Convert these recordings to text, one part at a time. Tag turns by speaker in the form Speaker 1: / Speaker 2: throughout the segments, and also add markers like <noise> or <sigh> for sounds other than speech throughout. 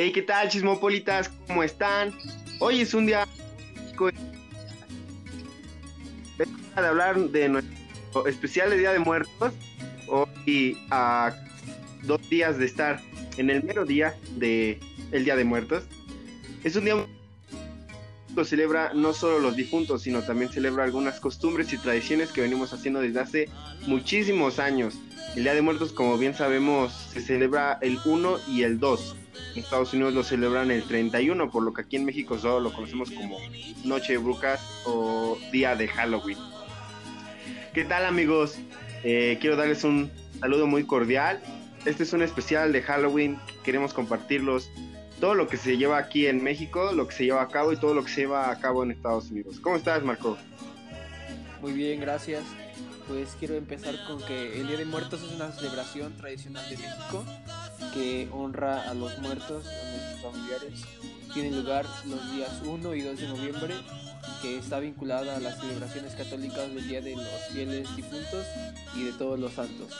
Speaker 1: Hey, ¿qué tal, chismopolitas? ¿Cómo están? Hoy es un día de hablar de nuestro especial de Día de Muertos. Hoy a dos días de estar en el mero día de el Día de Muertos. Es un día que celebra no solo los difuntos, sino también celebra algunas costumbres y tradiciones que venimos haciendo desde hace muchísimos años. El Día de Muertos, como bien sabemos, se celebra el 1 y el 2. Estados Unidos lo celebran el 31, por lo que aquí en México solo lo conocemos como Noche de Brujas o Día de Halloween. ¿Qué tal amigos? Eh, quiero darles un saludo muy cordial. Este es un especial de Halloween. Queremos compartirlos todo lo que se lleva aquí en México, lo que se lleva a cabo y todo lo que se lleva a cabo en Estados Unidos. ¿Cómo estás, Marco?
Speaker 2: Muy bien, gracias. Pues quiero empezar con que el Día de Muertos es una celebración tradicional de México que honra a los muertos, a nuestros familiares. Tiene lugar los días 1 y 2 de noviembre que está vinculada a las celebraciones católicas del Día de los Fieles Difuntos y de todos los santos.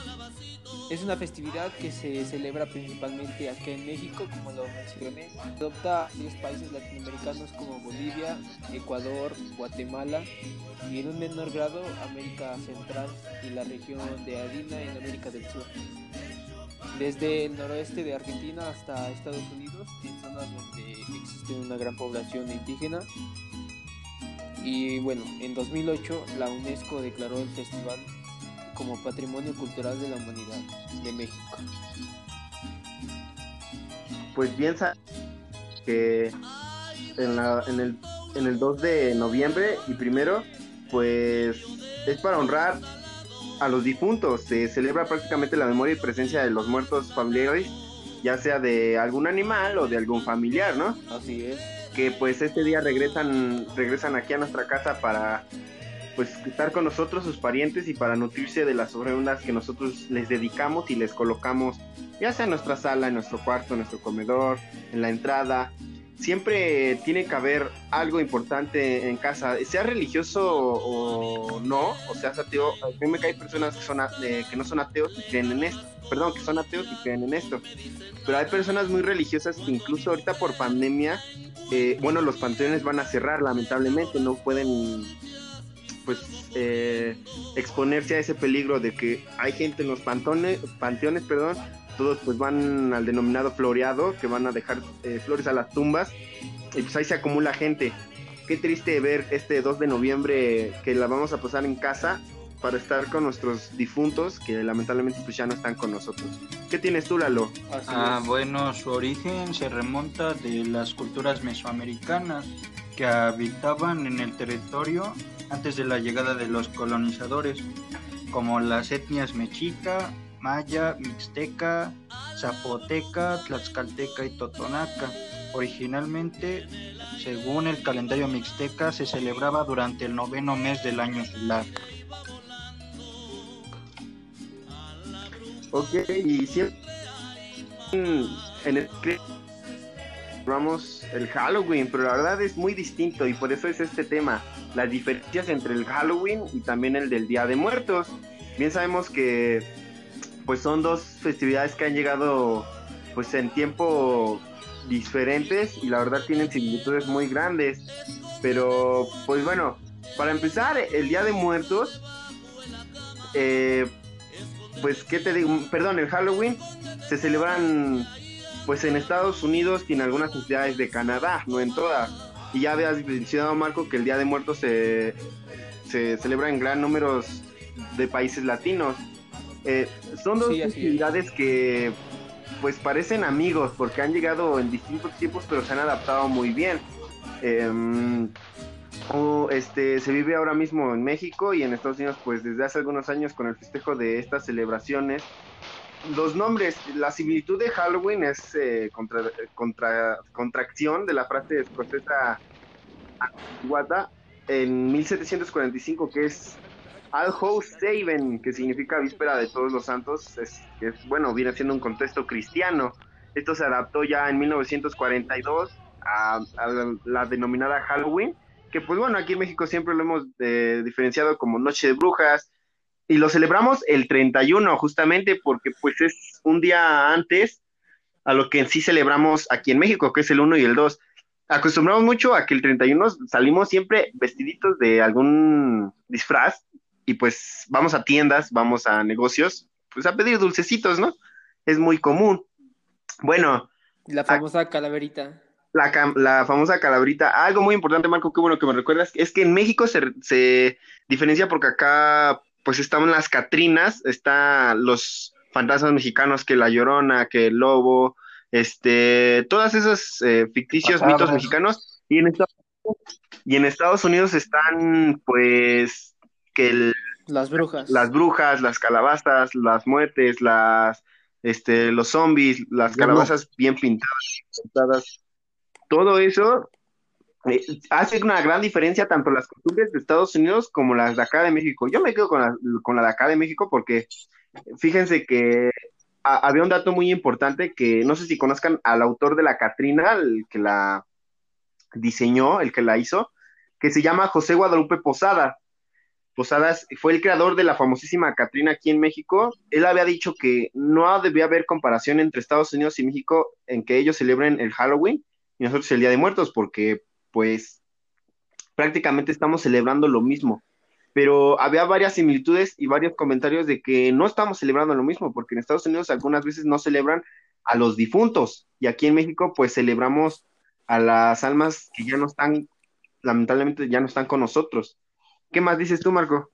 Speaker 2: Es una festividad que se celebra principalmente aquí en México, como lo mencioné. Adopta a 10 países latinoamericanos como Bolivia, Ecuador, Guatemala y en un menor grado América Central y la región de Adina en América del Sur. Desde el noroeste de Argentina hasta Estados Unidos, en zonas donde existe una gran población indígena, y bueno, en 2008 la UNESCO declaró el festival como Patrimonio Cultural de la Humanidad de México.
Speaker 1: Pues piensa que en, el, en el 2 de noviembre y primero, pues es para honrar a los difuntos. Se celebra prácticamente la memoria y presencia de los muertos familiares, ya sea de algún animal o de algún familiar, ¿no?
Speaker 2: Así es
Speaker 1: que pues este día regresan, regresan aquí a nuestra casa para pues estar con nosotros, sus parientes, y para nutrirse de las ofrendas que nosotros les dedicamos y les colocamos, ya sea en nuestra sala, en nuestro cuarto, en nuestro comedor, en la entrada. Siempre tiene que haber algo importante en casa, sea religioso o no, o sea ateo. A mí me caen personas que, son, eh, que no son ateos y creen en esto, perdón, que son ateos y creen en esto. Pero hay personas muy religiosas que incluso ahorita por pandemia eh, bueno, los panteones van a cerrar, lamentablemente, no pueden pues eh, exponerse a ese peligro de que hay gente en los pantones, panteones, perdón, todos pues van al denominado floreado, que van a dejar eh, flores a las tumbas, y pues ahí se acumula gente. Qué triste ver este 2 de noviembre que la vamos a pasar en casa para estar con nuestros difuntos que lamentablemente pues ya no están con nosotros. ¿Qué tienes tú, Lalo?
Speaker 3: ah, bueno, su origen se remonta de las culturas mesoamericanas que habitaban en el territorio antes de la llegada de los colonizadores, como las etnias mexica, maya, mixteca, zapoteca, tlaxcalteca y totonaca. Originalmente, según el calendario mixteca, se celebraba durante el noveno mes del año solar.
Speaker 1: Ok, y siempre en el vamos el Halloween, pero la verdad es muy distinto y por eso es este tema, las diferencias entre el Halloween y también el del Día de Muertos. Bien sabemos que pues son dos festividades que han llegado pues en tiempo diferentes y la verdad tienen similitudes muy grandes. Pero pues bueno, para empezar, el Día de Muertos eh, pues, ¿qué te digo? Perdón, el Halloween se celebran pues en Estados Unidos y en algunas ciudades de Canadá, no en todas. Y ya habías mencionado, Marco, que el Día de Muertos se, se celebra en gran número de países latinos. Eh, son dos festividades que pues parecen amigos porque han llegado en distintos tiempos pero se han adaptado muy bien. Eh, este, se vive ahora mismo en México y en Estados Unidos, pues desde hace algunos años con el festejo de estas celebraciones. Los nombres, la similitud de Halloween es eh, contra, contracción de la frase escocesa Guata en 1745, que es House Haven, que significa víspera de todos los santos, es, es, bueno, viene siendo un contexto cristiano. Esto se adaptó ya en 1942 a la denominada Halloween que pues bueno, aquí en México siempre lo hemos eh, diferenciado como Noche de Brujas y lo celebramos el 31 justamente porque pues es un día antes a lo que en sí celebramos aquí en México, que es el 1 y el 2. Acostumbramos mucho a que el 31 salimos siempre vestiditos de algún disfraz y pues vamos a tiendas, vamos a negocios, pues a pedir dulcecitos, ¿no? Es muy común. Bueno.
Speaker 2: La famosa calaverita.
Speaker 1: La, la, famosa calaverita. Algo muy importante, Marco, qué bueno que me recuerdas, es que en México se, se diferencia porque acá pues estaban las Catrinas, están los fantasmas mexicanos que La Llorona, que el Lobo, este, todas esos eh, ficticios mitos mexicanos, y en, Estados, y en Estados Unidos están pues que el,
Speaker 2: las brujas.
Speaker 1: Las brujas, las calabazas, las muertes, las este, los zombies, las calabazas bien pintadas, pintadas, todo eso eh, hace una gran diferencia tanto las costumbres de Estados Unidos como las de acá de México. Yo me quedo con la, con la de acá de México porque fíjense que había un dato muy importante que no sé si conozcan al autor de la Catrina, el que la diseñó, el que la hizo, que se llama José Guadalupe Posada. Posadas fue el creador de la famosísima Catrina aquí en México. Él había dicho que no debía haber comparación entre Estados Unidos y México en que ellos celebren el Halloween y nosotros el Día de Muertos, porque pues prácticamente estamos celebrando lo mismo pero había varias similitudes y varios comentarios de que no estamos celebrando lo mismo, porque en Estados Unidos algunas veces no celebran a los difuntos y aquí en México pues celebramos a las almas que ya no están, lamentablemente ya no están con nosotros. ¿Qué más dices tú, Marco?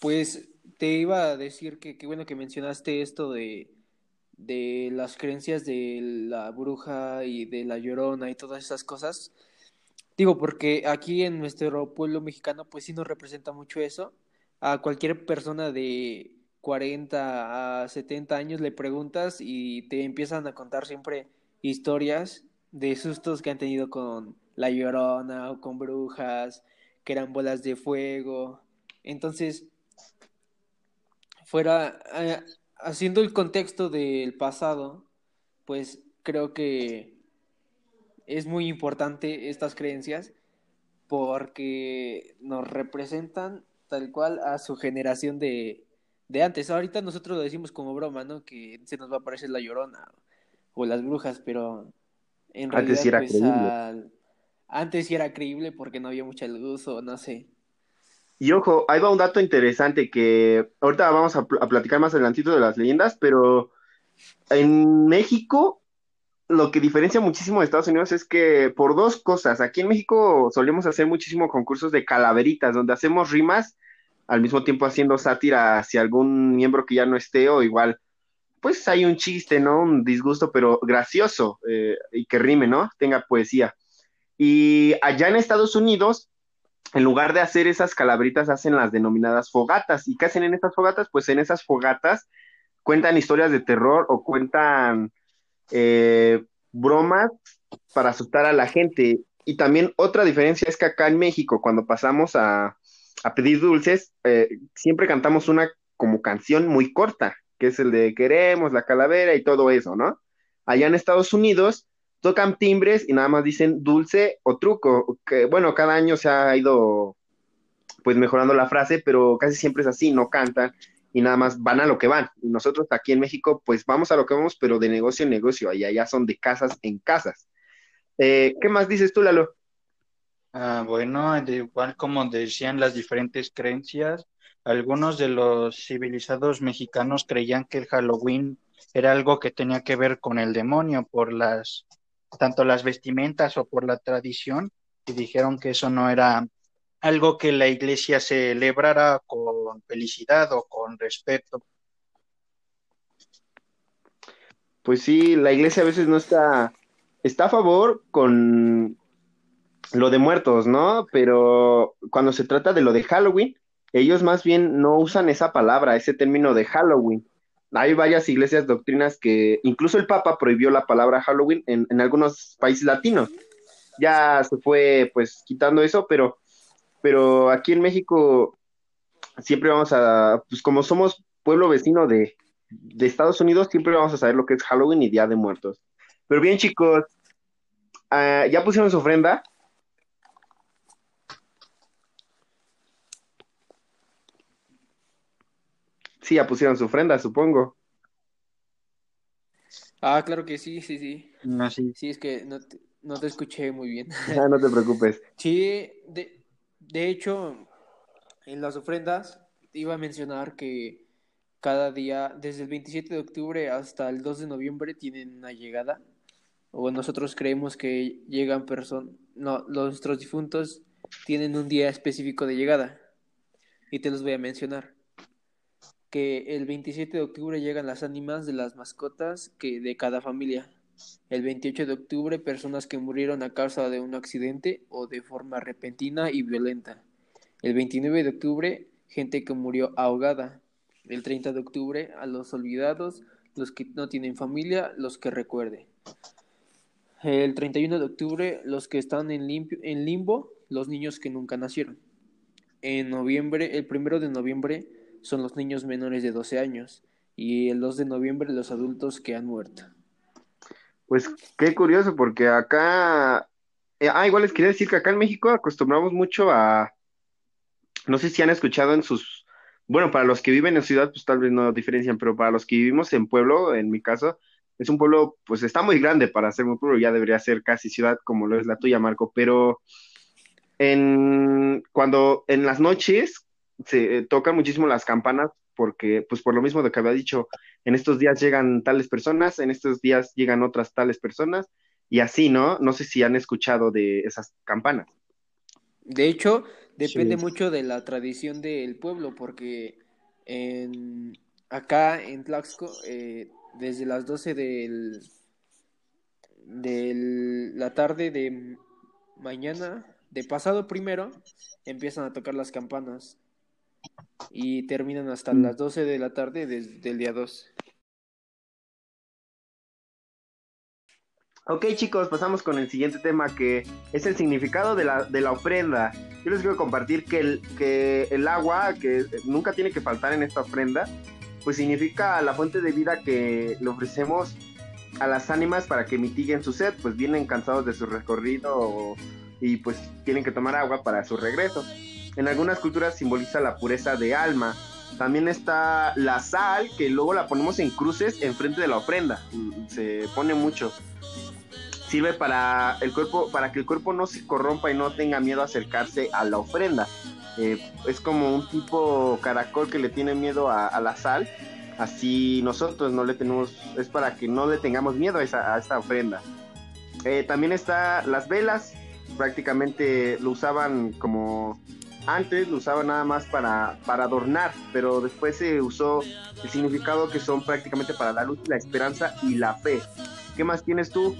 Speaker 2: Pues te iba a decir que qué bueno que mencionaste esto de, de las creencias de la bruja y de la llorona y todas esas cosas Digo, porque aquí en nuestro pueblo mexicano, pues sí nos representa mucho eso. A cualquier persona de 40 a 70 años le preguntas y te empiezan a contar siempre historias de sustos que han tenido con la llorona o con brujas, que eran bolas de fuego. Entonces, fuera, eh, haciendo el contexto del pasado, pues creo que es muy importante estas creencias porque nos representan tal cual a su generación de, de antes. Ahorita nosotros lo decimos como broma, ¿no? Que se nos va a aparecer la llorona o las brujas, pero en realidad antes era pues. Antes sí era creíble porque no había mucha luz o no sé.
Speaker 1: Y ojo, ahí va un dato interesante que ahorita vamos a, platicar más adelantito de las leyendas, pero en México lo que diferencia muchísimo de Estados Unidos es que por dos cosas, aquí en México solemos hacer muchísimos concursos de calaveritas, donde hacemos rimas al mismo tiempo haciendo sátira hacia algún miembro que ya no esté o igual, pues hay un chiste, ¿no? Un disgusto, pero gracioso eh, y que rime, ¿no? Tenga poesía. Y allá en Estados Unidos, en lugar de hacer esas calaveritas, hacen las denominadas fogatas. ¿Y qué hacen en estas fogatas? Pues en esas fogatas cuentan historias de terror o cuentan eh, bromas para asustar a la gente. Y también otra diferencia es que acá en México, cuando pasamos a, pedir dulces, eh, siempre cantamos una como canción muy corta, que es el de queremos la calavera y todo eso, ¿no? Allá en Estados Unidos tocan timbres y nada más dicen dulce o truco, que bueno, cada año se ha ido pues mejorando la frase, pero casi siempre es así, no cantan y nada más van a lo que van. Nosotros aquí en México, pues vamos a lo que vamos, pero de negocio en negocio, allá son de casas en casas. Eh, ¿Qué más dices tú, Lalo?
Speaker 3: Ah, bueno, igual como decían las diferentes creencias, algunos de los civilizados mexicanos creían que el Halloween era algo que tenía que ver con el demonio por las tanto las vestimentas o por la tradición y dijeron que eso no era algo que la iglesia celebrara con felicidad o con respeto.
Speaker 1: Pues sí, la iglesia a veces no está, está a favor con lo de muertos, ¿no? Pero cuando se trata de lo de Halloween, ellos más bien no usan esa palabra, ese término de Halloween. Hay varias iglesias doctrinas que incluso el Papa prohibió la palabra Halloween en, en algunos países latinos. Ya se fue pues quitando eso, pero pero aquí en México siempre vamos a, pues como somos pueblo vecino de, Estados Unidos, siempre vamos a saber lo que es Halloween y Día de Muertos. Pero bien, chicos, ah, ¿ya pusieron su ofrenda? Sí, ya pusieron su ofrenda, supongo.
Speaker 2: Ah, claro que sí, sí, sí.
Speaker 3: No, sí.
Speaker 2: Sí, es que no te, no te escuché muy bien. <laughs>
Speaker 1: Ah, no te preocupes.
Speaker 2: Sí, de, de hecho, en las ofrendas iba a mencionar que cada día, desde el 27 de octubre hasta el 2 de noviembre, tienen una llegada. O nosotros creemos que llegan personas, no, nuestros difuntos tienen un día específico de llegada. Y te los voy a mencionar. Que el 27 de octubre llegan las ánimas de las mascotas que de cada familia. El 28 de octubre, personas que murieron a causa de un accidente o de forma repentina y violenta. El 29 de octubre, gente que murió ahogada. El 30 de octubre, a los olvidados, los que no tienen familia, los que recuerde. El 31 de octubre, los que están en, limpio, en limbo, los niños que nunca nacieron. En noviembre, el 1 de noviembre, son los niños menores de 12 años. Y el 2 de noviembre, los adultos que han muerto.
Speaker 1: Pues qué curioso, porque acá, eh, ah, igual les quería decir que acá en México acostumbramos mucho a, no sé si han escuchado en sus, bueno, para los que viven en ciudad, pues tal vez no diferencian, pero para los que vivimos en pueblo, en mi caso, es un pueblo, pues está muy grande para ser muy pueblo, ya debería ser casi ciudad como lo es la tuya, Marco, pero en, cuando en las noches se eh, tocan muchísimo las campanas porque, pues por lo mismo de que había dicho, en estos días llegan tales personas, en estos días llegan otras tales personas, y así, ¿no? No sé si han escuchado de esas campanas.
Speaker 2: De hecho, depende mucho de la tradición del pueblo, porque en, acá en Tlaxco, eh, desde las 12 del, de la tarde de mañana, de pasado primero, empiezan a tocar las campanas y terminan hasta
Speaker 1: Mm.
Speaker 2: las 12 de la tarde desde el día 2.
Speaker 1: Ok chicos, pasamos con el siguiente tema que es el significado de la, de la ofrenda. Yo les quiero compartir que el, que el agua, que nunca tiene que faltar en esta ofrenda, pues significa la fuente de vida que le ofrecemos a las ánimas para que mitiguen su sed, pues vienen cansados de su recorrido y pues tienen que tomar agua para su regreso. En algunas culturas simboliza la pureza de alma. También está la sal, que luego la ponemos en cruces enfrente de la ofrenda. Se pone mucho sirve para el cuerpo, para que el cuerpo no se corrompa y no tenga miedo a acercarse a la ofrenda. Eh, es como un tipo caracol que le tiene miedo a, la sal, así nosotros no le tenemos, es para que no le tengamos miedo a, esa, esta ofrenda. Eh, también está las velas, prácticamente lo usaban como antes, lo usaban nada más para, para adornar, pero después se usó el significado que son prácticamente para la luz, la esperanza y la fe. ¿Qué más tienes tú?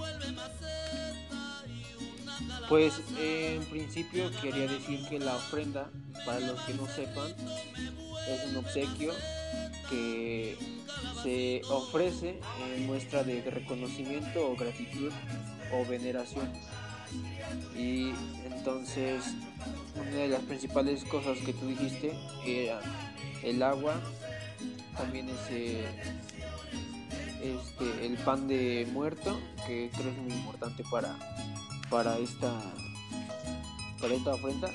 Speaker 2: Pues en principio quería decir que la ofrenda, para los que no sepan, es un obsequio que se ofrece en muestra de reconocimiento o gratitud o veneración. Y entonces una de las principales cosas que tú dijiste era el agua, también ese este el pan de muerto, que creo es muy importante para para esta para esta ofrenda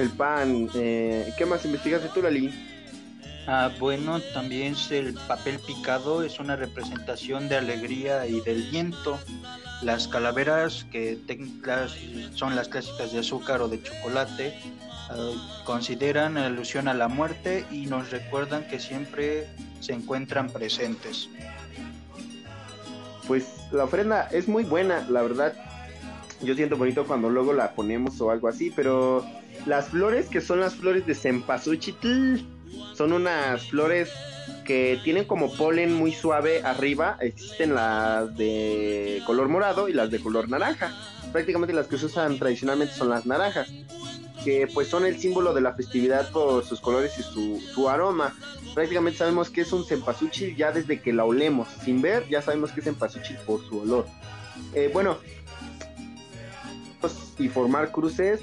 Speaker 2: el
Speaker 1: pan eh, ¿qué más investigaste tú Lali?
Speaker 3: Ah, bueno, también el papel picado es una representación de alegría y del viento. Las calaveras, que son las clásicas de azúcar o de chocolate, uh, consideran alusión a la muerte y nos recuerdan que siempre se encuentran presentes.
Speaker 1: Pues la ofrenda es muy buena, la verdad. Yo siento bonito cuando luego la ponemos o algo así, pero las flores que son las flores de cempasúchil son unas flores que tienen como polen muy suave arriba. Existen las de color morado y las de color naranja. Prácticamente las que se usan tradicionalmente son las naranjas, que pues son el símbolo de la festividad por sus colores y su, su aroma. Prácticamente sabemos que es un cempasúchil ya desde que la olemos. Sin ver, ya sabemos que es cempasúchil por su olor. Eh, bueno, y formar cruces,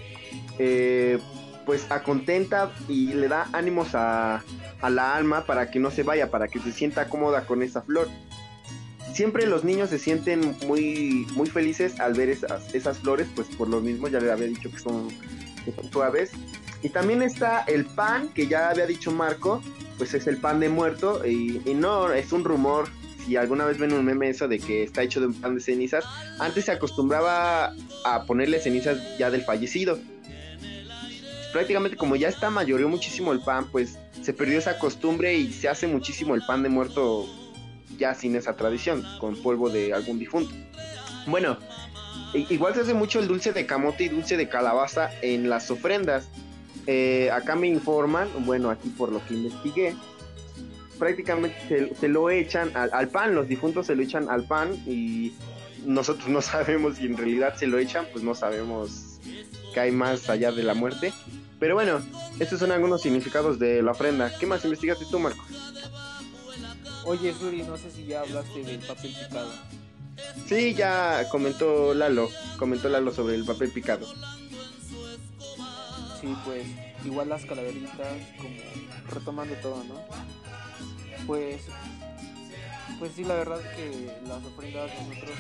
Speaker 1: eh, pues acontenta y le da ánimos a, a, la alma para que no se vaya, para que se sienta cómoda con esa flor. siempre los niños se sienten muy, muy felices al ver esas, esas flores, pues por lo mismo ya les había dicho que son, suaves. Y también está el pan, que ya había dicho Marco, pues es el pan de muerto, y, y no, es un rumor, si alguna vez ven un meme eso de que está hecho de un pan de cenizas, antes se acostumbraba a ponerle cenizas ya del fallecido. Prácticamente como ya está mayoreó muchísimo el pan, pues se perdió esa costumbre y se hace muchísimo el pan de muerto ya sin esa tradición, con polvo de algún difunto. Bueno, igual se hace mucho el dulce de camote y dulce de calabaza en las ofrendas. Eh, acá me informan, bueno, aquí por lo que investigué, prácticamente se, lo echan al, pan, los difuntos se lo echan al pan y nosotros <laughs> no sabemos si en realidad se lo echan, pues no sabemos qué hay más allá de la muerte. Pero bueno, estos son algunos significados de la ofrenda. ¿Qué más investigaste tú, Marco?
Speaker 2: Oye, Suri, no sé si ya hablaste del papel picado.
Speaker 1: Sí, ya comentó Lalo, comentó Lalo sobre el papel picado.
Speaker 2: Sí, pues igual las calaveritas, como retomando todo, ¿no? Pues, pues sí, la verdad que las ofrendas nosotros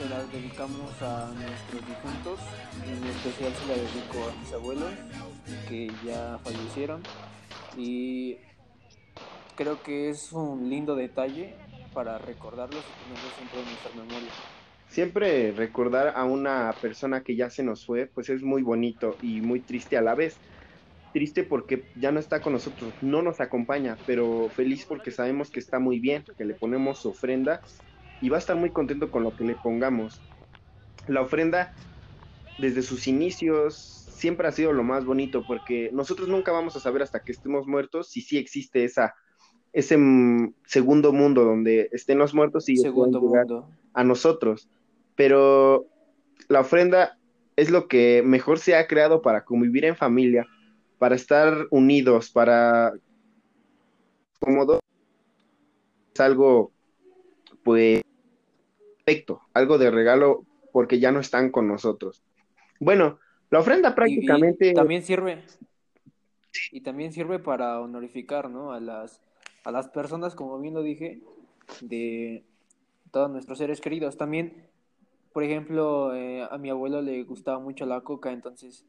Speaker 2: se las dedicamos a nuestros difuntos, en especial se las dedico a mis abuelos que ya fallecieron y creo que es un lindo detalle para recordarlos y tenerlos siempre en nuestra memoria.
Speaker 1: Siempre recordar a una persona que ya se nos fue, pues es muy bonito y muy triste a la vez. Triste porque ya no está con nosotros, no nos acompaña, pero feliz porque sabemos que está muy bien, que le ponemos ofrenda y va a estar muy contento con lo que le pongamos. La ofrenda, desde sus inicios, siempre ha sido lo más bonito porque nosotros nunca vamos a saber hasta que estemos muertos si sí existe esa ese segundo mundo donde estén los muertos y
Speaker 2: segundo mundo.
Speaker 1: a nosotros. Pero la ofrenda es lo que mejor se ha creado para convivir en familia, para estar unidos, para como es algo pues algo de regalo porque ya no están con nosotros. Bueno, la ofrenda prácticamente
Speaker 2: también sirve y también sirve para honorificar, ¿no? A las a las personas, como bien lo dije, de todos nuestros seres queridos. También, por ejemplo, eh, a mi abuelo le gustaba mucho la coca, entonces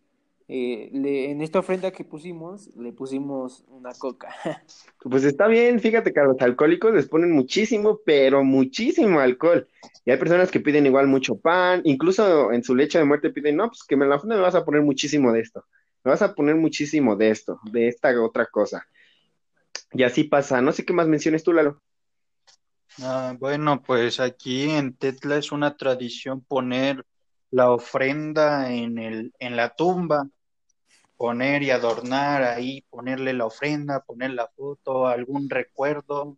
Speaker 2: eh, le, en esta ofrenda que pusimos, le pusimos una coca. <laughs>
Speaker 1: Pues está bien, fíjate que a los alcohólicos les ponen muchísimo, pero muchísimo alcohol. Y hay personas que piden igual mucho pan, incluso en su leche de muerte piden, no, pues que en la ofrenda me vas a poner muchísimo de esto, me vas a poner muchísimo de esto, de esta otra cosa. Y así pasa. No sé qué más menciones tú, Lalo.
Speaker 3: Ah, bueno, pues aquí en Tetla es una tradición poner la ofrenda en, el, en la tumba, poner y adornar ahí, ponerle la ofrenda, poner la foto, algún recuerdo,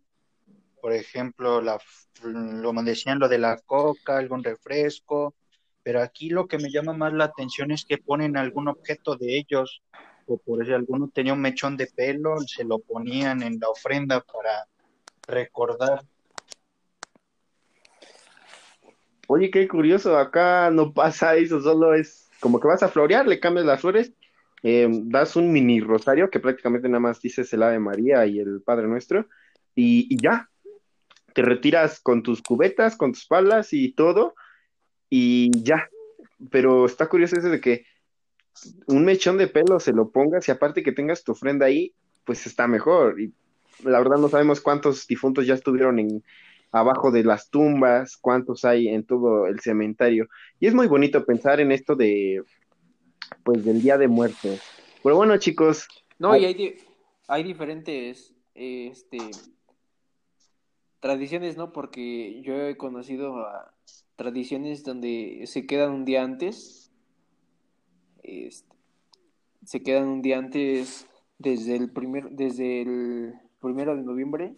Speaker 3: por ejemplo, la, lo decían lo de la coca, algún refresco, pero aquí lo que me llama más la atención es que ponen algún objeto de ellos, o por si alguno tenía un mechón de pelo, se lo ponían en la ofrenda para recordar.
Speaker 1: Oye, qué curioso, acá no <laughs> pasa eso, solo es como que vas a florear, le cambias las flores, eh, das un mini rosario que prácticamente nada más dices el Ave María y el Padre Nuestro, y, y ya, te retiras con tus cubetas, con tus palas y todo, y ya. Pero está curioso eso de que un mechón de pelo se lo pongas y aparte que tengas tu ofrenda ahí, pues está mejor. Y la verdad no sabemos cuántos difuntos ya estuvieron en abajo de las tumbas, cuántos hay en todo el cementerio. Y es muy bonito pensar en esto de, pues, del Día de Muerte. Pero bueno, chicos.
Speaker 2: No, y hay, hay diferentes, este, tradiciones, ¿no? Porque yo he conocido a tradiciones donde se quedan un día antes este, se quedan un día antes desde el primer, desde el primero de noviembre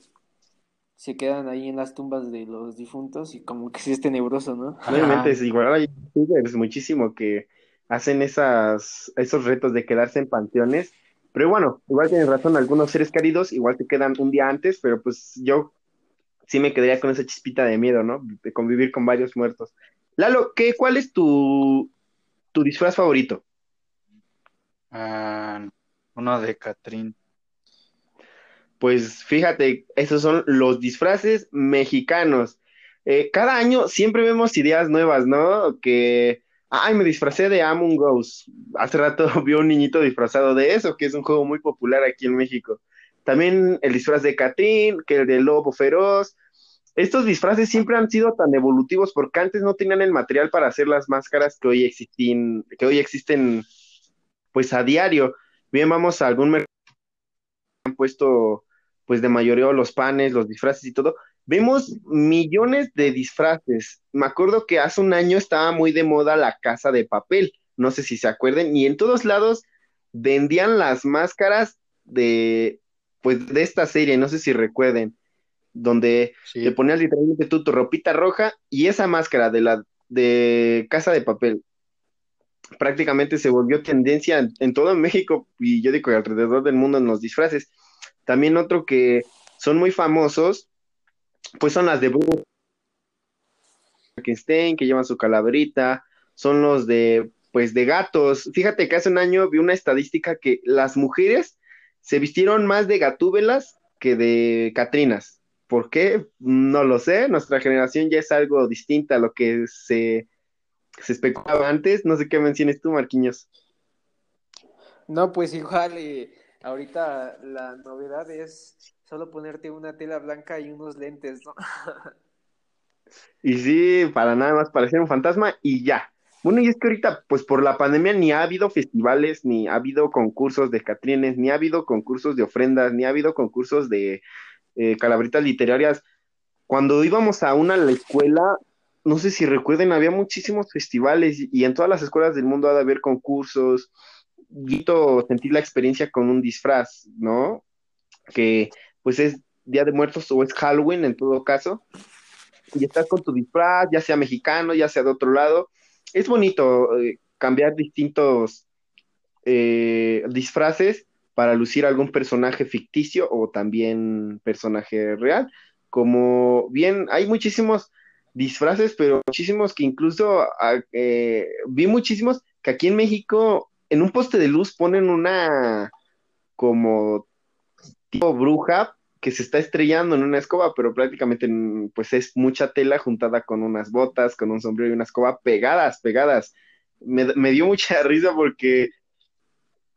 Speaker 2: se quedan ahí en las tumbas de los difuntos y como que sí es tenebroso, ¿no?
Speaker 1: Obviamente es igual hay muchísimo que hacen esas, esos retos de quedarse en panteones, pero bueno, igual tienen razón, algunos seres queridos igual se quedan un día antes, pero pues yo sí me quedaría con esa chispita de miedo, ¿no? De convivir con varios muertos. Lalo, ¿qué, ¿cuál es tu, tu disfraz favorito?
Speaker 3: Ah, uno de Catrín.
Speaker 1: Pues fíjate, esos son los disfraces mexicanos. eh, cada año siempre vemos ideas nuevas, ¿no? Que, ay, me disfracé de Among Us. Hace rato <laughs> vi un niñito disfrazado de eso, que es un juego muy popular aquí en México. También el disfraz de Catrín, que el de Lobo Feroz. Estos disfraces siempre han sido tan evolutivos porque antes no tenían el material para hacer las máscaras que hoy existen, que hoy existen pues a diario. Bien, vamos a algún mercado han puesto pues de mayoría los panes, los disfraces y todo, vemos millones de disfraces. Me acuerdo que hace un año estaba muy de moda la casa de papel, no sé si se acuerden, y en todos lados vendían las máscaras de pues de esta serie, no sé si recuerden, donde te ponías literalmente tú tu ropita roja y esa máscara de la de casa de papel prácticamente se volvió tendencia en, en todo México y yo digo que alrededor del mundo en los disfraces. También otro que son muy famosos, pues son las de Frankenstein, que llevan su calaverita, son los de, pues, de gatos. Fíjate que hace un año vi una estadística que las mujeres se vistieron más de gatúbelas que de catrinas. ¿Por qué? No lo sé. Nuestra generación ya es algo distinta a lo que se, se especulaba antes. No sé qué menciones tú, Marquiños.
Speaker 2: No, pues igual, eh, Ahorita la novedad es solo ponerte una tela blanca y unos lentes, ¿no? <laughs>
Speaker 1: y sí, para nada más parecer un fantasma y ya. Bueno, y es que ahorita, pues por la pandemia, ni ha habido festivales, ni ha habido concursos de catrines, ni ha habido concursos de ofrendas, ni ha habido concursos de eh, calabritas literarias. Cuando íbamos a una la escuela, no sé si recuerden, había muchísimos festivales y en todas las escuelas del mundo ha de haber concursos, sentir la experiencia con un disfraz, ¿no? Que pues es Día de Muertos o es Halloween en todo caso, y estás con tu disfraz, ya sea mexicano, ya sea de otro lado. Es bonito eh, cambiar distintos eh, disfraces para lucir algún personaje ficticio o también personaje real. Como bien, hay muchísimos disfraces, pero muchísimos que incluso ah, eh, vi muchísimos que aquí en México en un poste de luz ponen una como tipo bruja que se está estrellando en una escoba, pero prácticamente pues es mucha tela juntada con unas botas, con un sombrero y una escoba pegadas, pegadas. Me, dio mucha <laughs> risa porque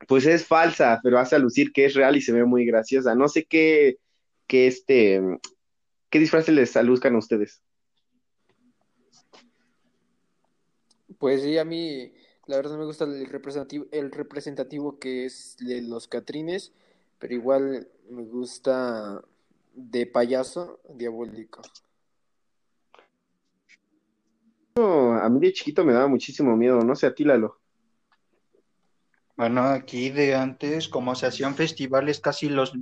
Speaker 1: pues es falsa, pero hace lucir que es real y se ve muy graciosa. No sé qué, qué este, qué disfraces les aluzcan a ustedes.
Speaker 2: Pues sí, a mí la verdad me gusta el representativo, el representativo que es de los Catrines, pero igual me gusta de payaso diabólico.
Speaker 1: a mí de chiquito me daba muchísimo miedo, no sé, atílalo.
Speaker 3: Bueno, aquí de antes, como se hacían festivales, casi los,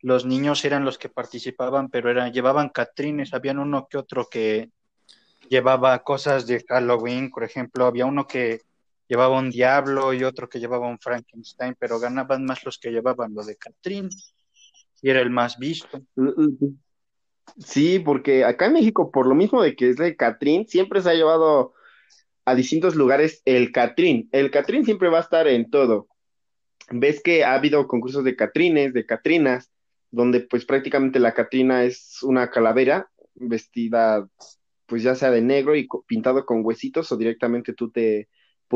Speaker 3: los niños eran los que participaban, pero eran, llevaban catrines, habían uno que otro que llevaba cosas de Halloween, por ejemplo, había uno que llevaba un diablo y otro que llevaba un Frankenstein, pero ganaban más los que llevaban lo de Catrín y era el más visto.
Speaker 1: Sí, porque acá en México, por lo mismo de que es de Catrín, siempre se ha llevado a distintos lugares el Catrín. El Catrín siempre va a estar en todo. Ves que ha habido concursos de Catrines, de Catrinas, donde pues prácticamente la Catrina es una calavera vestida pues ya sea de negro y pintado con huesitos o directamente tú te,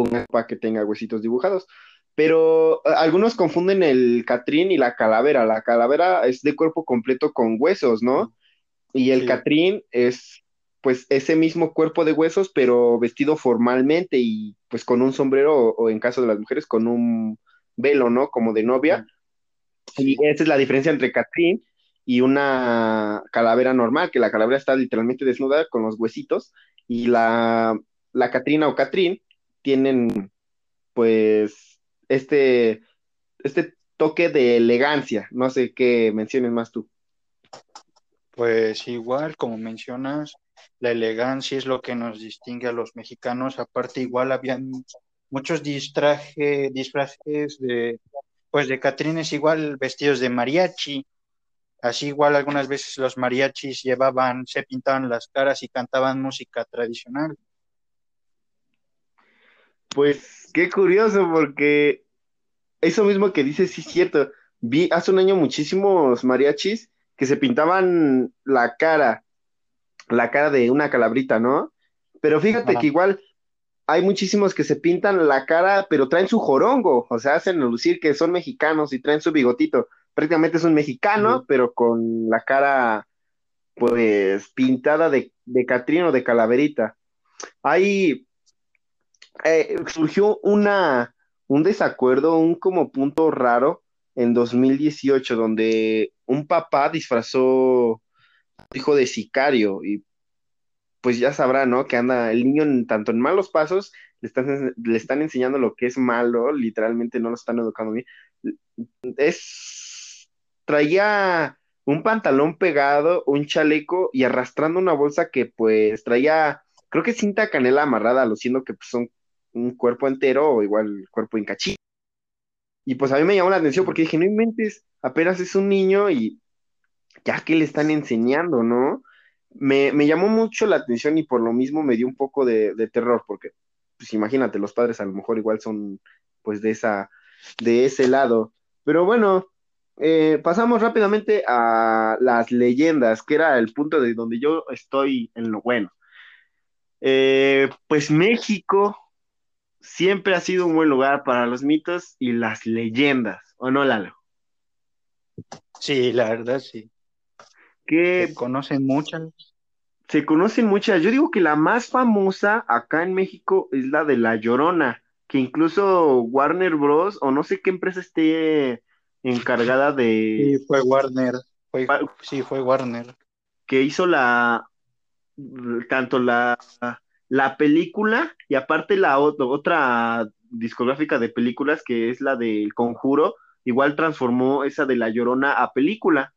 Speaker 1: para que tenga huesitos dibujados. Pero algunos confunden el Catrín y la calavera. La calavera es de cuerpo completo con huesos, ¿no? Y el Catrín es pues ese mismo cuerpo de huesos, pero vestido formalmente y pues con un sombrero o, en caso de las mujeres con un velo, ¿no? Como de novia. Y esa es la diferencia entre Catrín y una calavera normal, que la calavera está literalmente desnuda con los huesitos y la, la Catrina o Catrín tienen pues este, este toque de elegancia. No sé qué menciones más tú.
Speaker 3: Pues igual, como mencionas, la elegancia es lo que nos distingue a los mexicanos. Aparte, igual habían muchos distraje, disfraces de, pues de Catrines, igual vestidos de mariachi. Así igual algunas veces los mariachis llevaban, se pintaban las caras y cantaban música tradicional.
Speaker 1: Pues qué curioso, porque eso mismo que dices, sí es cierto. Vi hace un año muchísimos mariachis que se pintaban la cara. la cara de una calabrita, ¿no? Pero fíjate que igual hay muchísimos que se pintan la cara, pero traen su jorongo, o sea, hacen lucir que son mexicanos y traen su bigotito. Prácticamente es un mexicano, pero con la cara, pues, pintada de, de Catrino de calaverita. Ahí eh, surgió una, un desacuerdo, un como punto raro en 2018, donde un papá disfrazó hijo de sicario y pues ya sabrá, ¿no? Que anda el niño tanto en malos pasos, le están, le están enseñando lo que es malo, literalmente no lo están educando bien. Es, traía un pantalón pegado, un chaleco y arrastrando una bolsa que pues traía, creo que cinta canela amarrada, lo siento que pues, son un cuerpo entero o igual cuerpo en cachito. Y pues a mí me llamó la atención porque dije, no inventes, apenas es un niño y ya que le están enseñando, ¿no? Me, llamó mucho la atención y por lo mismo me dio un poco de, terror, porque, pues imagínate, los padres a lo mejor igual son, pues, de esa, de ese lado. Pero bueno, eh, pasamos rápidamente a las leyendas, que era el punto de donde yo estoy en lo bueno. Eh, pues México siempre ha sido un buen lugar para los mitos y las leyendas, ¿o no, Lalo?
Speaker 3: Sí, la verdad, sí.
Speaker 1: Que
Speaker 3: se conocen muchas.
Speaker 1: Se conocen muchas. Yo digo que la más famosa acá en México es la de La Llorona, que incluso Warner Bros. o no sé qué empresa esté encargada de.
Speaker 3: Sí, fue Warner. sí, fue Warner.
Speaker 1: Que hizo la. tanto la, la película y aparte la otra discográfica de películas que es la del Conjuro, igual transformó esa de La Llorona a película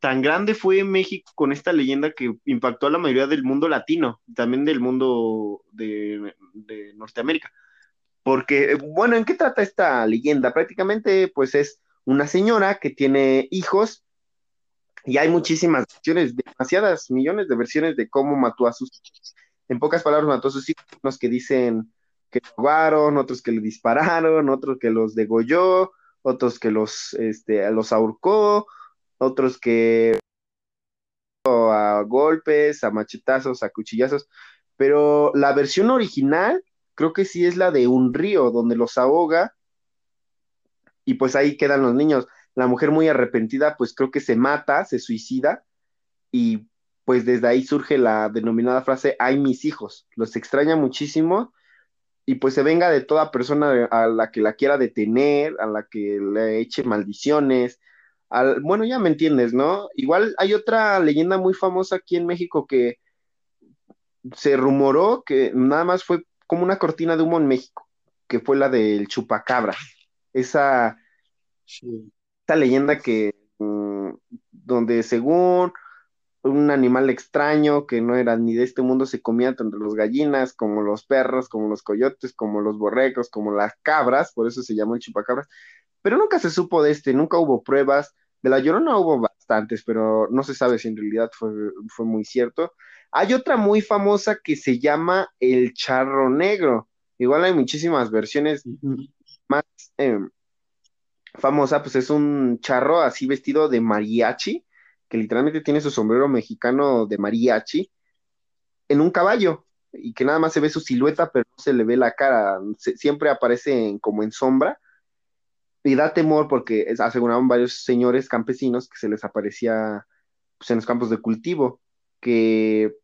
Speaker 1: tan grande fue México con esta leyenda que impactó a la mayoría del mundo latino, también del mundo de, Norteamérica. Porque, bueno, ¿en qué trata esta leyenda? Prácticamente, pues es una señora que tiene hijos y hay muchísimas versiones, demasiadas millones de versiones de cómo mató a sus hijos. En pocas palabras, mató a sus hijos, unos que dicen que robaron, otros que le dispararon, otros que los degolló, otros que los, este, los ahorcó, otros que a golpes, a machetazos, a cuchillazos, pero la versión original creo que sí es la de un río donde los ahoga y pues ahí quedan los niños. La mujer muy arrepentida pues creo que se mata, se suicida y pues desde ahí surge la denominada frase, ay mis hijos, los extraña muchísimo y pues se venga de toda persona a la que la quiera detener, a la que le eche maldiciones, bueno, ya me entiendes, ¿no? Igual hay otra leyenda muy famosa aquí en México que se rumoró que nada más fue como una cortina de humo en México, que fue la del chupacabra. Esa, esa leyenda que, mm, donde según un animal extraño que no era ni de este mundo se comía tanto los gallinas como los perros, como los coyotes, como los borregos, como las cabras, por eso se llamó el chupacabras, pero nunca se supo de este, nunca hubo pruebas, de La Llorona hubo bastantes, pero no se sabe si en realidad fue, fue muy cierto. Hay otra muy famosa que se llama El Charro Negro. Igual hay muchísimas versiones más eh, famosa, pues es un charro así vestido de mariachi, que literalmente tiene su sombrero mexicano de mariachi, en un caballo, y que nada más se ve su silueta, pero no se le ve la cara, siempre aparece como en sombra, y da temor porque aseguraban varios señores campesinos que se les aparecía pues, en los campos de cultivo, que,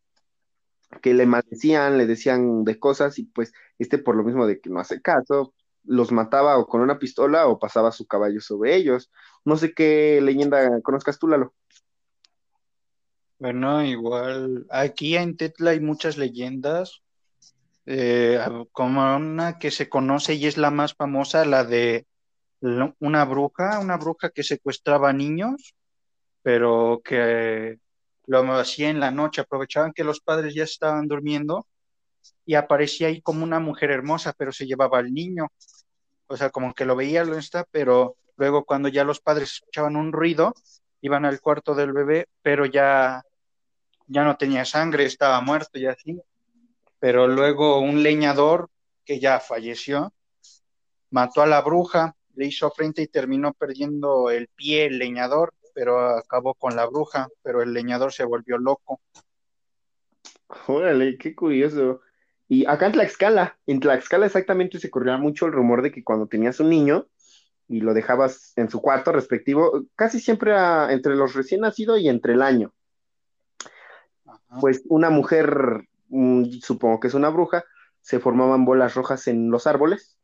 Speaker 1: que le maldecían, le decían de cosas y pues este por lo mismo de que no hace caso, los mataba o con una pistola o pasaba su caballo sobre ellos. No sé qué leyenda conozcas tú, Lalo.
Speaker 3: Bueno, igual aquí en Tetla hay muchas leyendas, eh, como una que se conoce y es la más famosa, la de una bruja, una bruja que secuestraba niños, pero que lo hacía en la noche, aprovechaban que los padres ya estaban durmiendo y aparecía ahí como una mujer hermosa, pero se llevaba al niño. O sea, como que lo veía, lo está, pero luego cuando ya los padres escuchaban un ruido, iban al cuarto del bebé, pero ya, ya no tenía sangre, estaba muerto y así. Pero luego un leñador que ya falleció, mató a la bruja le hizo frente y terminó perdiendo el pie el leñador, pero acabó con la bruja, pero el leñador se volvió loco.
Speaker 1: Órale, qué curioso. Y acá en Tlaxcala, en Tlaxcala exactamente se corría mucho el rumor de que cuando tenías un niño y lo dejabas en su cuarto respectivo, casi siempre entre los recién nacidos y entre el año.
Speaker 3: Ajá.
Speaker 1: Pues una mujer, mm, supongo que es una bruja, se formaban bolas rojas en los árboles,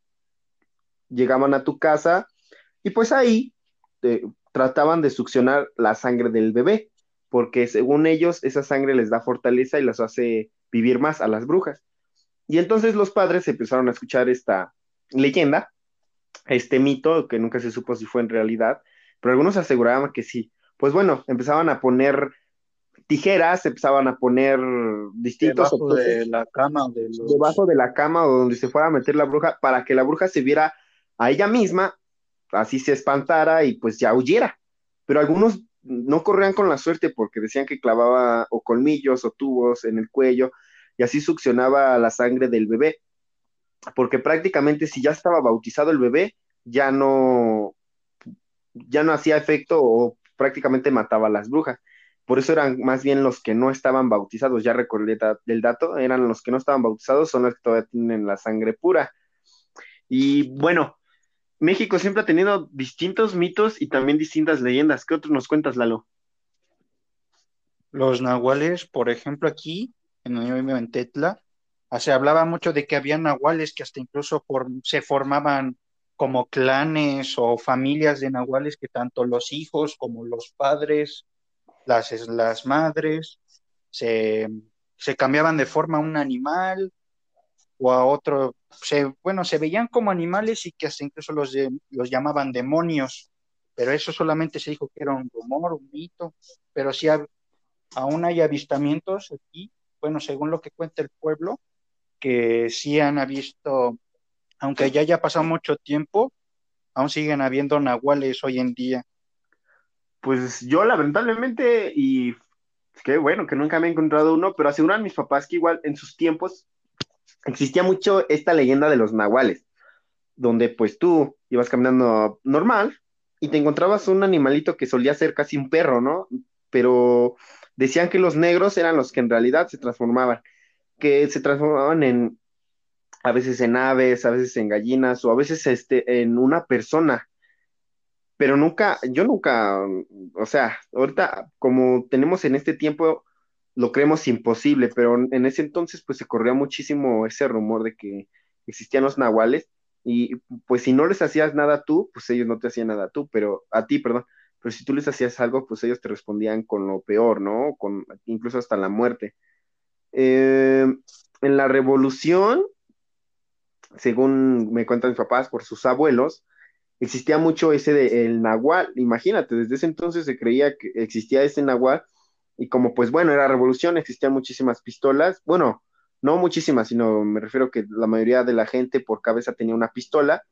Speaker 1: llegaban a tu casa y pues ahí eh, trataban de succionar la sangre del bebé, porque según ellos esa sangre les da fortaleza y las hace vivir más a las brujas. Y entonces los padres empezaron a escuchar esta leyenda, este mito, que nunca se supo si fue en realidad, pero algunos aseguraban que sí. Pues bueno, empezaban a poner tijeras, empezaban a poner distintos
Speaker 3: Debajo de la cama o de los...
Speaker 1: debajo de la cama o donde se fuera a meter la bruja para que la bruja se viera a ella misma, así se espantara y pues ya huyera. Pero algunos no corrían con la suerte porque decían que clavaba o colmillos o tubos en el cuello y así succionaba la sangre del bebé, porque prácticamente si ya estaba bautizado el bebé, ya no, ya no hacía efecto o prácticamente mataba a las brujas. Por eso eran más bien los que no estaban bautizados, ya recordé del dato, eran los que no estaban bautizados, son los que todavía tienen la sangre pura. Y bueno, México siempre ha tenido distintos mitos y también distintas leyendas. ¿Qué otros nos cuentas, Lalo?
Speaker 3: Los nahuales, por ejemplo, aquí, en Tetla, se hablaba mucho de que había nahuales que hasta incluso por- se formaban como clanes o familias de nahuales que tanto los hijos como los padres, las, las madres, se, se cambiaban de forma a un animal o a otro, se, bueno, se veían como animales y que hasta incluso los, de- los llamaban demonios, pero eso solamente se dijo que era un rumor, un mito, pero sí ha- aún hay avistamientos aquí, bueno, según lo que cuenta el pueblo, que sí han visto, aunque ya haya pasado mucho tiempo, aún siguen habiendo nahuales hoy en día.
Speaker 1: Pues yo lamentablemente, y qué bueno que nunca me he encontrado uno, pero aseguran mis papás que igual en sus tiempos existía mucho esta leyenda de los nahuales, donde pues tú ibas caminando normal y te encontrabas un animalito que solía ser casi un perro, ¿no? Pero decían que los negros eran los que en realidad se transformaban, que se transformaban en a veces en aves, a veces en gallinas o a veces este, en una persona. Pero nunca, yo nunca, o sea, ahorita como tenemos en este tiempo, lo creemos imposible, pero en ese entonces pues se corría muchísimo ese rumor de que existían los nahuales y pues si no les hacías nada tú, pues ellos no te hacían nada tú, pero a ti, perdón, pero si tú les hacías algo, pues ellos te respondían con lo peor, ¿no? Con incluso hasta la muerte. Eh, en la revolución, según me cuentan mis papás por sus abuelos, existía mucho ese de el nahual. Imagínate, desde ese entonces se creía que existía ese nahual y como pues bueno, era revolución, existían muchísimas pistolas. Bueno, no muchísimas, sino me refiero que la mayoría de la gente por cabeza tenía una pistola,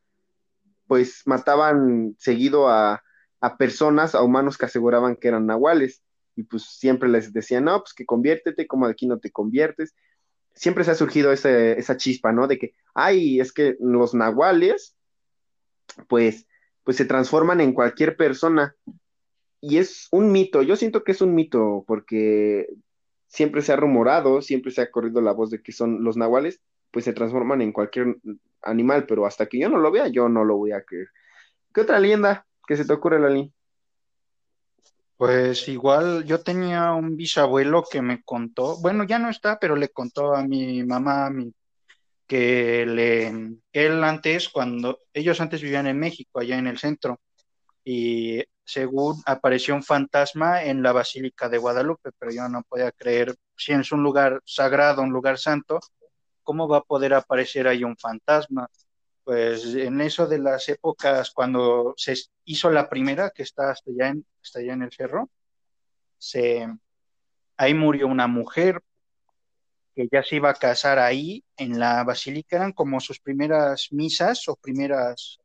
Speaker 1: pues mataban seguido a, a personas, a humanos que aseguraban que eran nahuales. Y pues siempre les decían, no, pues que conviértete, como aquí no te conviertes. Siempre se ha surgido ese, esa chispa, ¿no? De que, ay, es que los nahuales pues, pues se transforman en cualquier persona. Y es un mito, yo siento que es un mito, porque siempre se ha rumorado, siempre se ha corrido la voz de que son los nahuales, pues se transforman en cualquier animal, pero hasta que yo no lo vea, yo no lo voy a creer. ¿Qué otra leyenda que se te ocurre, Lali?
Speaker 3: Pues igual yo tenía un bisabuelo que me contó, bueno, ya no está, pero le contó a mi mamá, a mi que le, él antes, cuando ellos antes vivían en México, allá en el centro, y según apareció un fantasma en la Basílica de Guadalupe, pero yo no podía creer, si es un lugar sagrado, un lugar santo, ¿cómo va a poder aparecer ahí un fantasma? Pues en eso de las épocas, cuando se hizo la primera, que está hasta allá en, en el cerro, se, ahí murió una mujer que ya se iba a casar ahí en la basílica, eran como sus primeras misas o primeras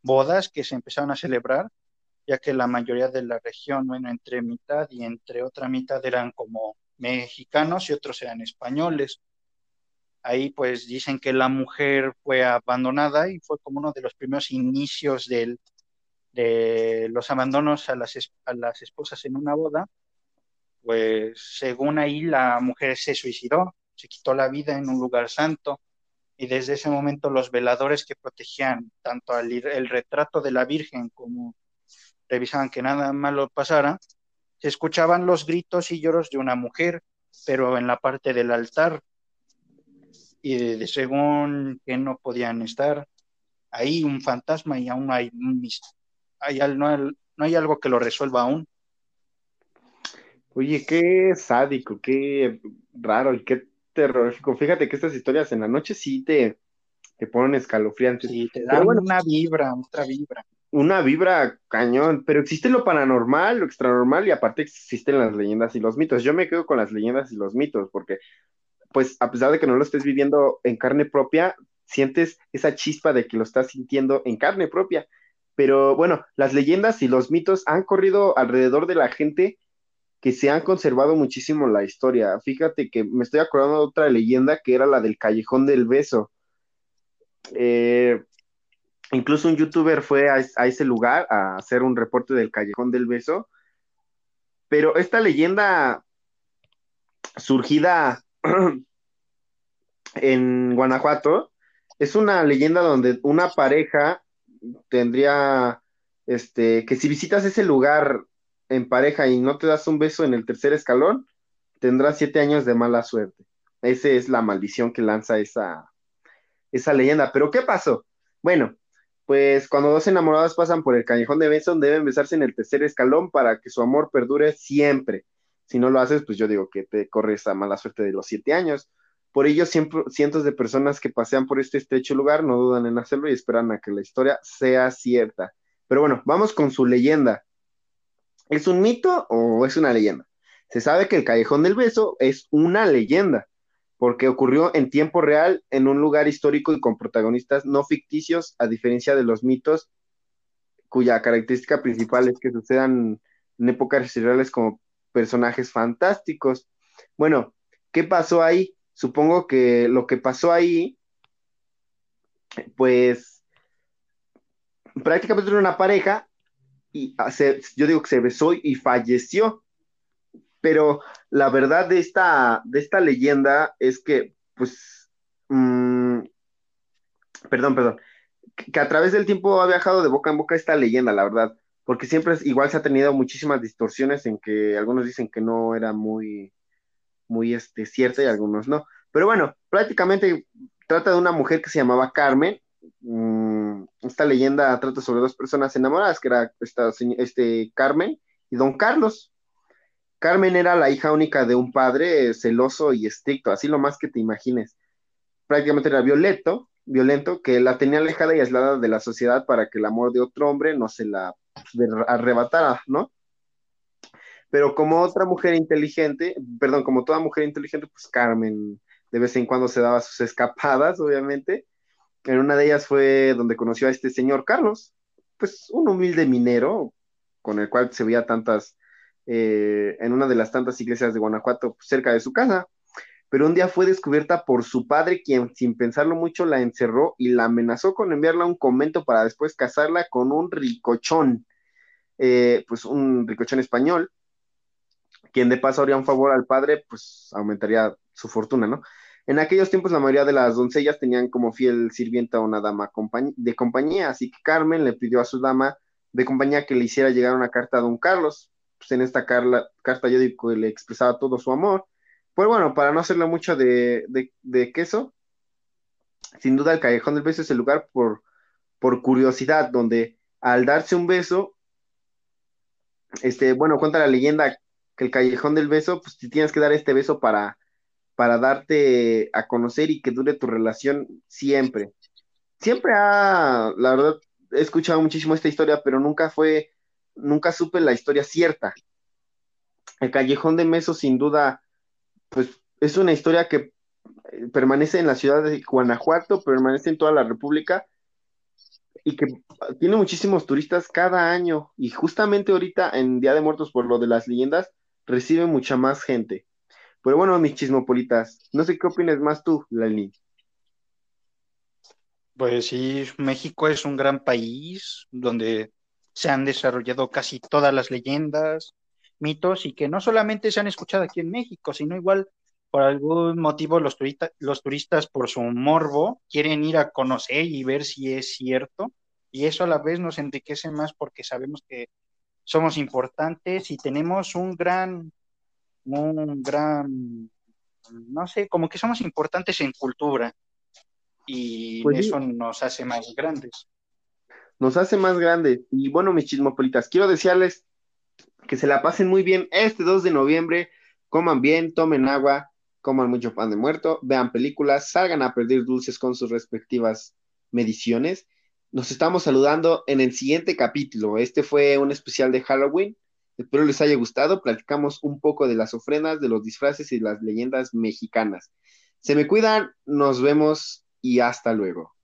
Speaker 3: bodas que se empezaron a celebrar, ya que la mayoría de la región, bueno, entre mitad y entre otra mitad eran como mexicanos y otros eran españoles. Ahí pues dicen que la mujer fue abandonada y fue como uno de los primeros inicios de los abandonos a las, a esposas en una boda. Pues según ahí la mujer se suicidó, se quitó la vida en un lugar santo y desde ese momento los veladores que protegían tanto el retrato de la Virgen como revisaban que nada malo pasara, se escuchaban los gritos y lloros de una mujer, pero en la parte del altar, y de, según que no podían estar ahí un fantasma y aún hay, hay no, no hay algo que lo resuelva aún.
Speaker 1: Oye, qué sádico, qué raro y qué terrorífico. Fíjate que estas historias en la noche sí te, te ponen escalofriantes.
Speaker 3: Sí, te dan una vibra, otra vibra.
Speaker 1: Una vibra cañón, pero existe lo paranormal, lo extranormal y aparte existen las leyendas y los mitos. Yo me quedo con las leyendas y los mitos porque, pues, a pesar de que no lo estés viviendo en carne propia, sientes esa chispa de que lo estás sintiendo en carne propia. Pero bueno, las leyendas y los mitos han corrido alrededor de la gente que se han conservado muchísimo la historia. Fíjate que me estoy acordando de otra leyenda que era la del Callejón del Beso. Eh, incluso un youtuber fue a, ese lugar a hacer un reporte del Callejón del Beso. Pero esta leyenda surgida <clears throat> en Guanajuato es una leyenda donde una pareja tendría, este, que si visitas ese lugar en pareja y no te das un beso en el tercer escalón, tendrás siete años de mala suerte. Esa es la maldición que lanza esa, esa leyenda. Pero ¿qué pasó? Bueno, pues cuando dos enamorados pasan por el callejón de beso, deben besarse en el tercer escalón para que su amor perdure siempre. Si no lo haces, pues yo digo que te corres esa mala suerte de los siete años. Por ello, siempre, cientos de personas que pasean por este estrecho lugar no dudan en hacerlo y esperan a que la historia sea cierta. Pero bueno, vamos con su leyenda. ¿Es un mito o es una leyenda? Se sabe que el Callejón del Beso es una leyenda, porque ocurrió en tiempo real en un lugar histórico y con protagonistas no ficticios, a diferencia de los mitos cuya característica principal es que sucedan en épocas reales como personajes fantásticos. Bueno, ¿qué pasó ahí? Supongo que lo que pasó ahí, pues prácticamente era una pareja y yo digo que se besó y falleció. Pero la verdad de esta, de esta leyenda es que, pues, mm, perdón, perdón, que a través del tiempo ha viajado de boca en boca esta leyenda, la verdad, porque siempre igual se ha tenido muchísimas distorsiones en que algunos dicen que no era muy, muy este, cierta y algunos no. Pero bueno, prácticamente trata de una mujer que se llamaba Carmen, Mm, esta leyenda trata sobre dos personas enamoradas, que era esta, este Carmen y don Carlos. Carmen era la hija única de un padre celoso y estricto, así lo más que te imagines. Prácticamente era violento, violento, que la tenía alejada y aislada de la sociedad para que el amor de otro hombre no se la arrebatara, ¿no? Pero como otra mujer inteligente, perdón, como toda mujer inteligente, pues Carmen de vez en cuando se daba sus escapadas, obviamente, en una de ellas fue donde conoció a este señor Carlos, pues un humilde minero con el cual se veía tantas, eh, en una de las tantas iglesias de Guanajuato pues, cerca de su casa. Pero un día fue descubierta por su padre, quien sin pensarlo mucho la encerró y la amenazó con enviarla a un convento para después casarla con un ricochón, eh, pues un ricochón español, quien de paso haría un favor al padre, pues aumentaría su fortuna, ¿no? En aquellos tiempos la mayoría de las doncellas tenían como fiel sirvienta a una dama de compañía, así que Carmen le pidió a su dama de compañía que le hiciera llegar una carta a don Carlos. Pues en esta carta yo digo le expresaba todo su amor. Pues bueno, para no hacerle mucho de, queso, sin duda el Callejón del Beso es el lugar por, por curiosidad, donde al darse un beso, este, bueno, cuenta la leyenda que el Callejón del Beso, pues tienes que dar este beso para para darte a conocer y que dure tu relación siempre. Siempre ha, la verdad, he escuchado muchísimo esta historia, pero nunca fue, nunca supe la historia cierta. El Callejón de Meso, sin duda, pues es una historia que eh, permanece en la ciudad de Guanajuato, permanece en toda la República y que tiene muchísimos turistas cada año. Y justamente ahorita, en Día de Muertos, por lo de las leyendas, recibe mucha más gente. Pero bueno, mis chismopolitas, no sé qué opinas más tú, Lali.
Speaker 3: Pues sí, México es un gran país donde se han desarrollado casi todas las leyendas, mitos y que no solamente se han escuchado aquí en México, sino igual por algún motivo los, los turistas por su morbo quieren ir a conocer y ver si es cierto y eso a la vez nos enriquece más porque sabemos que somos importantes y tenemos un gran, un gran, no sé, como que somos importantes en cultura y pues eso nos hace más grandes.
Speaker 1: Nos hace más grandes. Y bueno, mis chismopolitas, quiero desearles que se la pasen muy bien este 2 de noviembre, coman bien, tomen agua, coman mucho pan de muerto, vean películas, salgan a pedir dulces con sus respectivas mediciones. Nos estamos saludando en el siguiente capítulo. Este fue un especial de Halloween. Espero les haya gustado. Platicamos un poco de las ofrendas, de los disfraces y las leyendas mexicanas. Se me cuidan, nos vemos y hasta luego.